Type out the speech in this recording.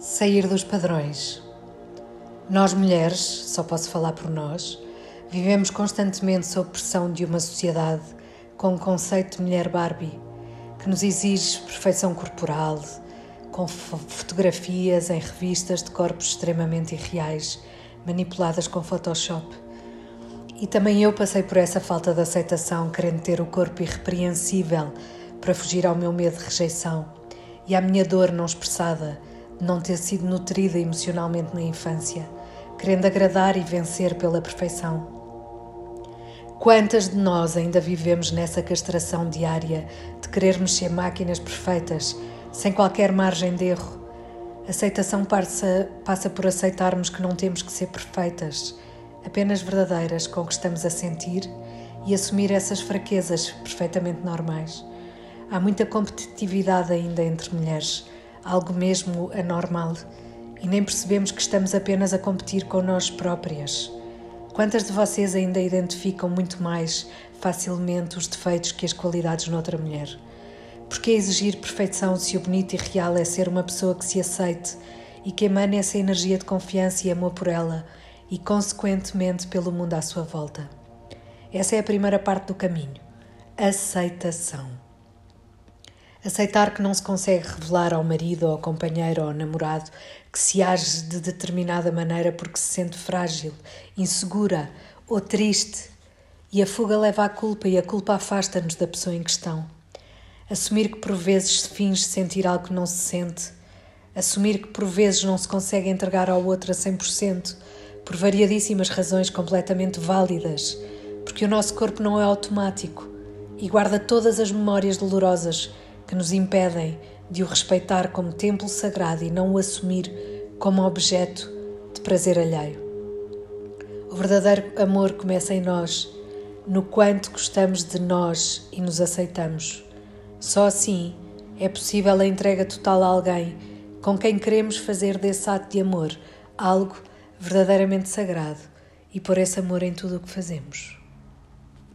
Sair dos padrões. Nós mulheres, só posso falar por nós, vivemos constantemente sob pressão de uma sociedade com o conceito de mulher Barbie, que nos exige perfeição corporal, com fotografias em revistas de corpos extremamente irreais, manipuladas com Photoshop. E também eu passei por essa falta de aceitação, querendo ter o corpo irrepreensível para fugir ao meu medo de rejeição e à minha dor não expressada não ter sido nutrida emocionalmente na infância, querendo agradar e vencer pela perfeição. Quantas de nós ainda vivemos nessa castração diária de querermos ser máquinas perfeitas, sem qualquer margem de erro? Aceitação passa, passa por aceitarmos que não temos que ser perfeitas, apenas verdadeiras com o que estamos a sentir e assumir essas fraquezas perfeitamente normais. Há muita competitividade ainda entre mulheres algo mesmo anormal, e nem percebemos que estamos apenas a competir com nós próprias. Quantas de vocês ainda identificam muito mais facilmente os defeitos que as qualidades noutra mulher? Por que exigir perfeição se o bonito e real é ser uma pessoa que se aceite e que emane essa energia de confiança e amor por ela e, consequentemente, pelo mundo à sua volta? Essa é a primeira parte do caminho. Aceitação. Aceitar que não se consegue revelar ao marido, ou ao companheiro ou ao namorado que se age de determinada maneira porque se sente frágil, insegura ou triste. E a fuga leva à culpa e a culpa afasta-nos da pessoa em questão. Assumir que por vezes se finge sentir algo que não se sente. Assumir que por vezes não se consegue entregar ao outro a 100%, por variadíssimas razões completamente válidas, porque o nosso corpo não é automático e guarda todas as memórias dolorosas que nos impedem de o respeitar como templo sagrado e não o assumir como objeto de prazer alheio. O verdadeiro amor começa em nós, no quanto gostamos de nós e nos aceitamos. Só assim é possível a entrega total a alguém com quem queremos fazer desse ato de amor algo verdadeiramente sagrado e pôr esse amor em tudo o que fazemos.